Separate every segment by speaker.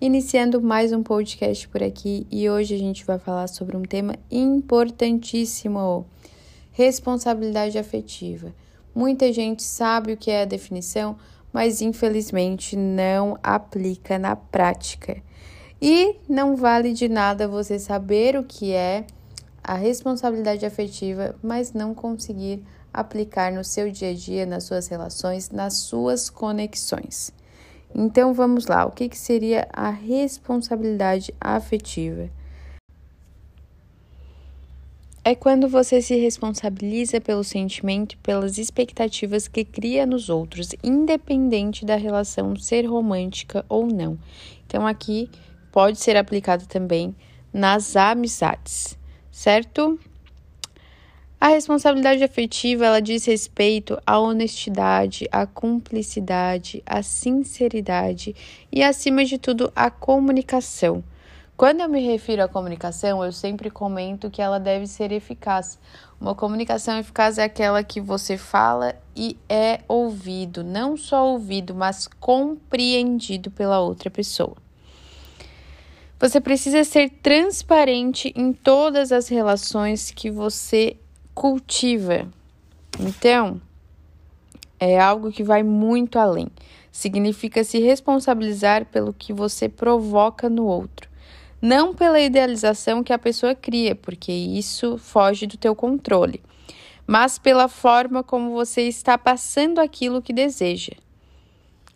Speaker 1: Iniciando mais um podcast por aqui e hoje a gente vai falar sobre um tema importantíssimo: responsabilidade afetiva. Muita gente sabe o que é a definição, mas infelizmente não aplica na prática. E não vale de nada você saber o que é a responsabilidade afetiva, mas não conseguir aplicar no seu dia a dia, nas suas relações, nas suas conexões. Então vamos lá, o que, que seria a responsabilidade afetiva? É quando você se responsabiliza pelo sentimento e pelas expectativas que cria nos outros, independente da relação ser romântica ou não. Então, aqui pode ser aplicado também nas amizades, certo? A responsabilidade afetiva, ela diz respeito à honestidade, à cumplicidade, à sinceridade e, acima de tudo, à comunicação. Quando eu me refiro à comunicação, eu sempre comento que ela deve ser eficaz. Uma comunicação eficaz é aquela que você fala e é ouvido, não só ouvido, mas compreendido pela outra pessoa. Você precisa ser transparente em todas as relações que você cultiva. Então, é algo que vai muito além. Significa se responsabilizar pelo que você provoca no outro, não pela idealização que a pessoa cria, porque isso foge do teu controle, mas pela forma como você está passando aquilo que deseja.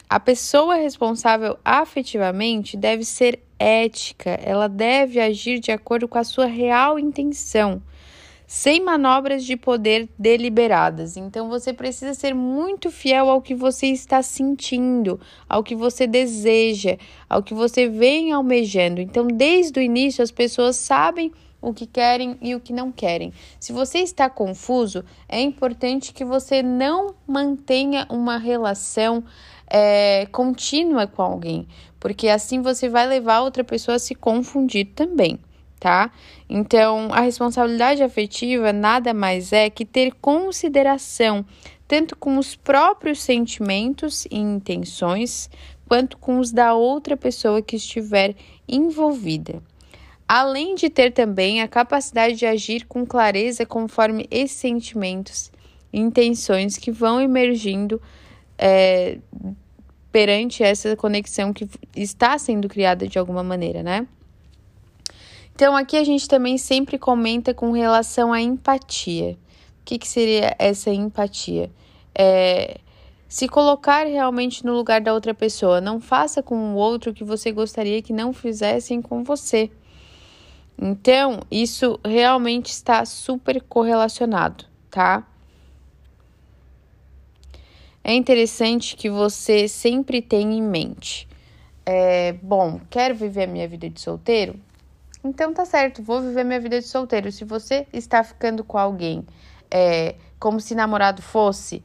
Speaker 1: A pessoa responsável afetivamente deve ser ética, ela deve agir de acordo com a sua real intenção sem manobras de poder deliberadas. Então você precisa ser muito fiel ao que você está sentindo, ao que você deseja, ao que você vem almejando. Então, desde o início, as pessoas sabem o que querem e o que não querem. Se você está confuso, é importante que você não mantenha uma relação é, contínua com alguém, porque assim você vai levar outra pessoa a se confundir também tá? Então, a responsabilidade afetiva nada mais é que ter consideração tanto com os próprios sentimentos e intenções, quanto com os da outra pessoa que estiver envolvida. Além de ter também a capacidade de agir com clareza conforme esses sentimentos e intenções que vão emergindo é, perante essa conexão que está sendo criada de alguma maneira, né? Então, aqui a gente também sempre comenta com relação à empatia. O que, que seria essa empatia? É se colocar realmente no lugar da outra pessoa. Não faça com o outro o que você gostaria que não fizessem com você. Então, isso realmente está super correlacionado, tá? É interessante que você sempre tenha em mente. É, bom, quero viver a minha vida de solteiro? Então tá certo, vou viver minha vida de solteiro. Se você está ficando com alguém é, como se namorado fosse,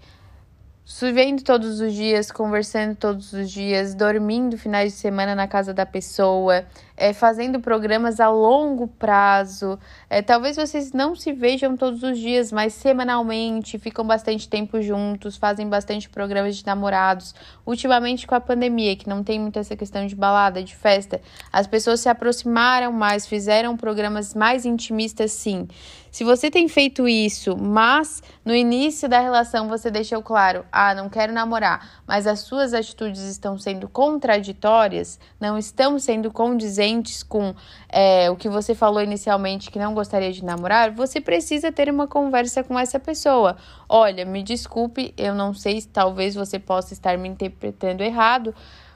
Speaker 1: vendo todos os dias, conversando todos os dias, dormindo finais de semana na casa da pessoa, é, fazendo programas a longo prazo. É, talvez vocês não se vejam todos os dias, mas semanalmente, ficam bastante tempo juntos, fazem bastante programas de namorados. Ultimamente, com a pandemia, que não tem muito essa questão de balada, de festa, as pessoas se aproximaram mais, fizeram programas mais intimistas, sim. Se você tem feito isso, mas no início da relação você deixou claro, ah, não quero namorar, mas as suas atitudes estão sendo contraditórias, não estão sendo condizentes com é, o que você falou inicialmente que não gostaria de namorar, você precisa ter uma conversa com essa pessoa. Olha, me desculpe, eu não sei, talvez você possa estar me interpretando errado,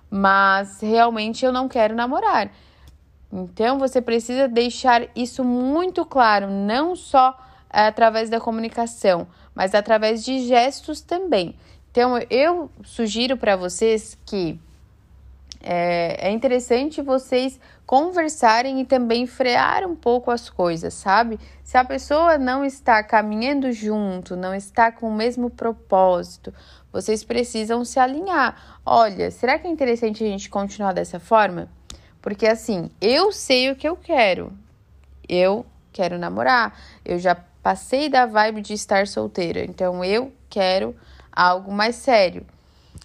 Speaker 1: mas realmente eu não quero namorar. Então você precisa deixar isso muito claro, não só através da comunicação, mas através de gestos também. Então eu sugiro para vocês que é, é, interessante vocês conversarem e também frear um pouco as coisas, sabe? Se a pessoa não está caminhando junto, não está com o mesmo propósito, vocês precisam se alinhar. Olha, será que é interessante a gente continuar dessa forma? Porque assim, eu sei o que eu quero. Eu quero namorar. Eu já passei da vibe de estar solteira. Então eu quero algo mais sério.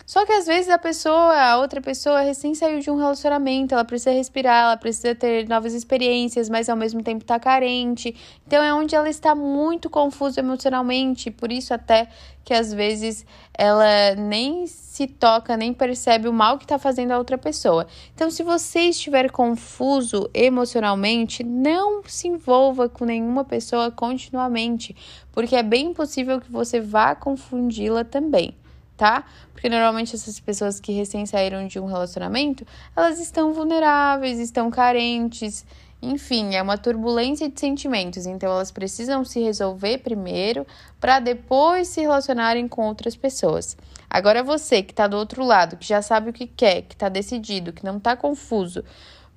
Speaker 1: Só que às vezes a pessoa, a outra pessoa recém saiu de um relacionamento, ela precisa respirar, ela precisa ter novas experiências, mas ao mesmo tempo tá carente. Então é onde ela está muito confusa emocionalmente, por isso até que às vezes ela nem se toca, nem percebe o mal que está fazendo a outra pessoa. Então, se você estiver confuso emocionalmente, não se envolva com nenhuma pessoa continuamente, porque é bem possível que você vá confundi-la também tá? Porque normalmente essas pessoas que recém saíram de um relacionamento, elas estão vulneráveis, estão carentes, enfim, é uma turbulência de sentimentos, então elas precisam se resolver primeiro para depois se relacionarem com outras pessoas. Agora você que está do outro lado, que já sabe o que quer, que está decidido, que não está confuso,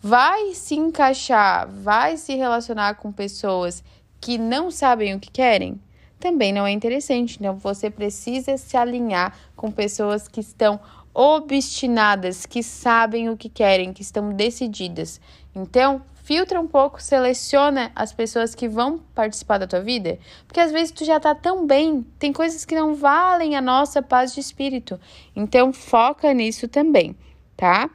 Speaker 1: vai se encaixar, vai se relacionar com pessoas que não sabem o que querem? Também não é interessante. Então, você precisa se alinhar com pessoas que estão obstinadas, que sabem o que querem, que estão decididas. Então, filtra um pouco, seleciona as pessoas que vão participar da tua vida, porque às vezes tu já tá tão bem, tem coisas que não valem a nossa paz de espírito. Então, foca nisso também, tá?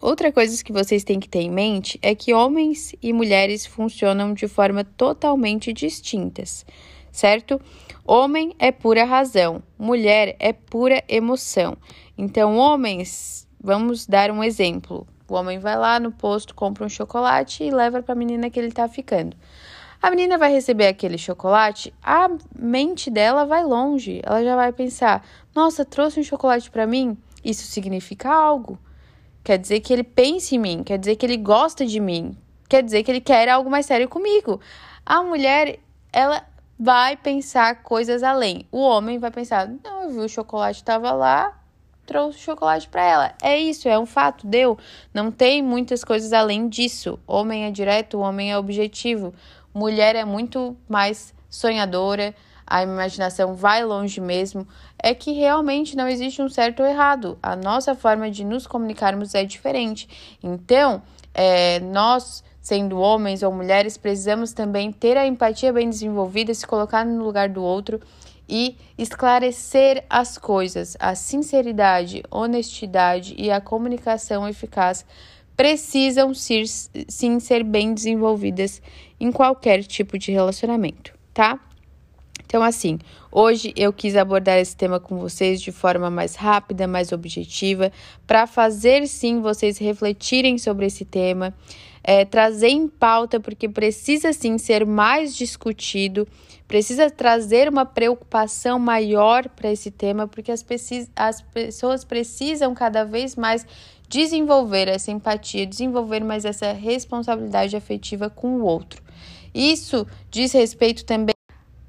Speaker 1: Outra coisa que vocês têm que ter em mente é que homens e mulheres funcionam de forma totalmente distintas certo? Homem é pura razão, mulher é pura emoção. Então, homens, vamos dar um exemplo. O homem vai lá no posto, compra um chocolate e leva para a menina que ele tá ficando. A menina vai receber aquele chocolate, a mente dela vai longe. Ela já vai pensar: "Nossa, trouxe um chocolate para mim? Isso significa algo. Quer dizer que ele pensa em mim, quer dizer que ele gosta de mim, quer dizer que ele quer algo mais sério comigo". A mulher, ela vai pensar coisas além. O homem vai pensar: não, eu vi o chocolate estava lá, trouxe o chocolate para ela. É isso, é um fato, deu. Não tem muitas coisas além disso. Homem é direto, o homem é objetivo. Mulher é muito mais sonhadora, a imaginação vai longe mesmo. É que realmente não existe um certo ou errado. A nossa forma de nos comunicarmos é diferente. Então, é, nós sendo homens ou mulheres, precisamos também ter a empatia bem desenvolvida, se colocar no lugar do outro e esclarecer as coisas. A sinceridade, honestidade e a comunicação eficaz precisam ser, sim ser bem desenvolvidas em qualquer tipo de relacionamento, tá? Então, assim, hoje eu quis abordar esse tema com vocês de forma mais rápida, mais objetiva, para fazer sim vocês refletirem sobre esse tema é, trazer em pauta, porque precisa sim ser mais discutido, precisa trazer uma preocupação maior para esse tema, porque as, as pessoas precisam cada vez mais desenvolver essa empatia, desenvolver mais essa responsabilidade afetiva com o outro. Isso diz respeito também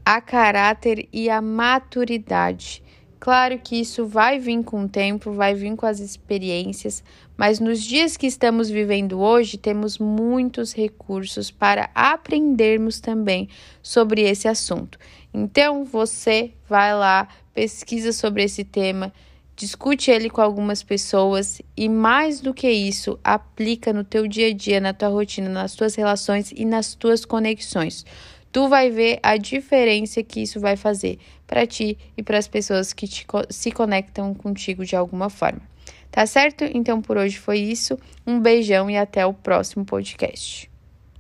Speaker 1: a caráter e a maturidade. Claro que isso vai vir com o tempo, vai vir com as experiências, mas nos dias que estamos vivendo hoje, temos muitos recursos para aprendermos também sobre esse assunto. Então, você vai lá, pesquisa sobre esse tema, discute ele com algumas pessoas e mais do que isso, aplica no teu dia a dia, na tua rotina, nas tuas relações e nas tuas conexões tu vai ver a diferença que isso vai fazer para ti e para as pessoas que te, se conectam contigo de alguma forma. Tá certo? Então por hoje foi isso. Um beijão e até o próximo podcast.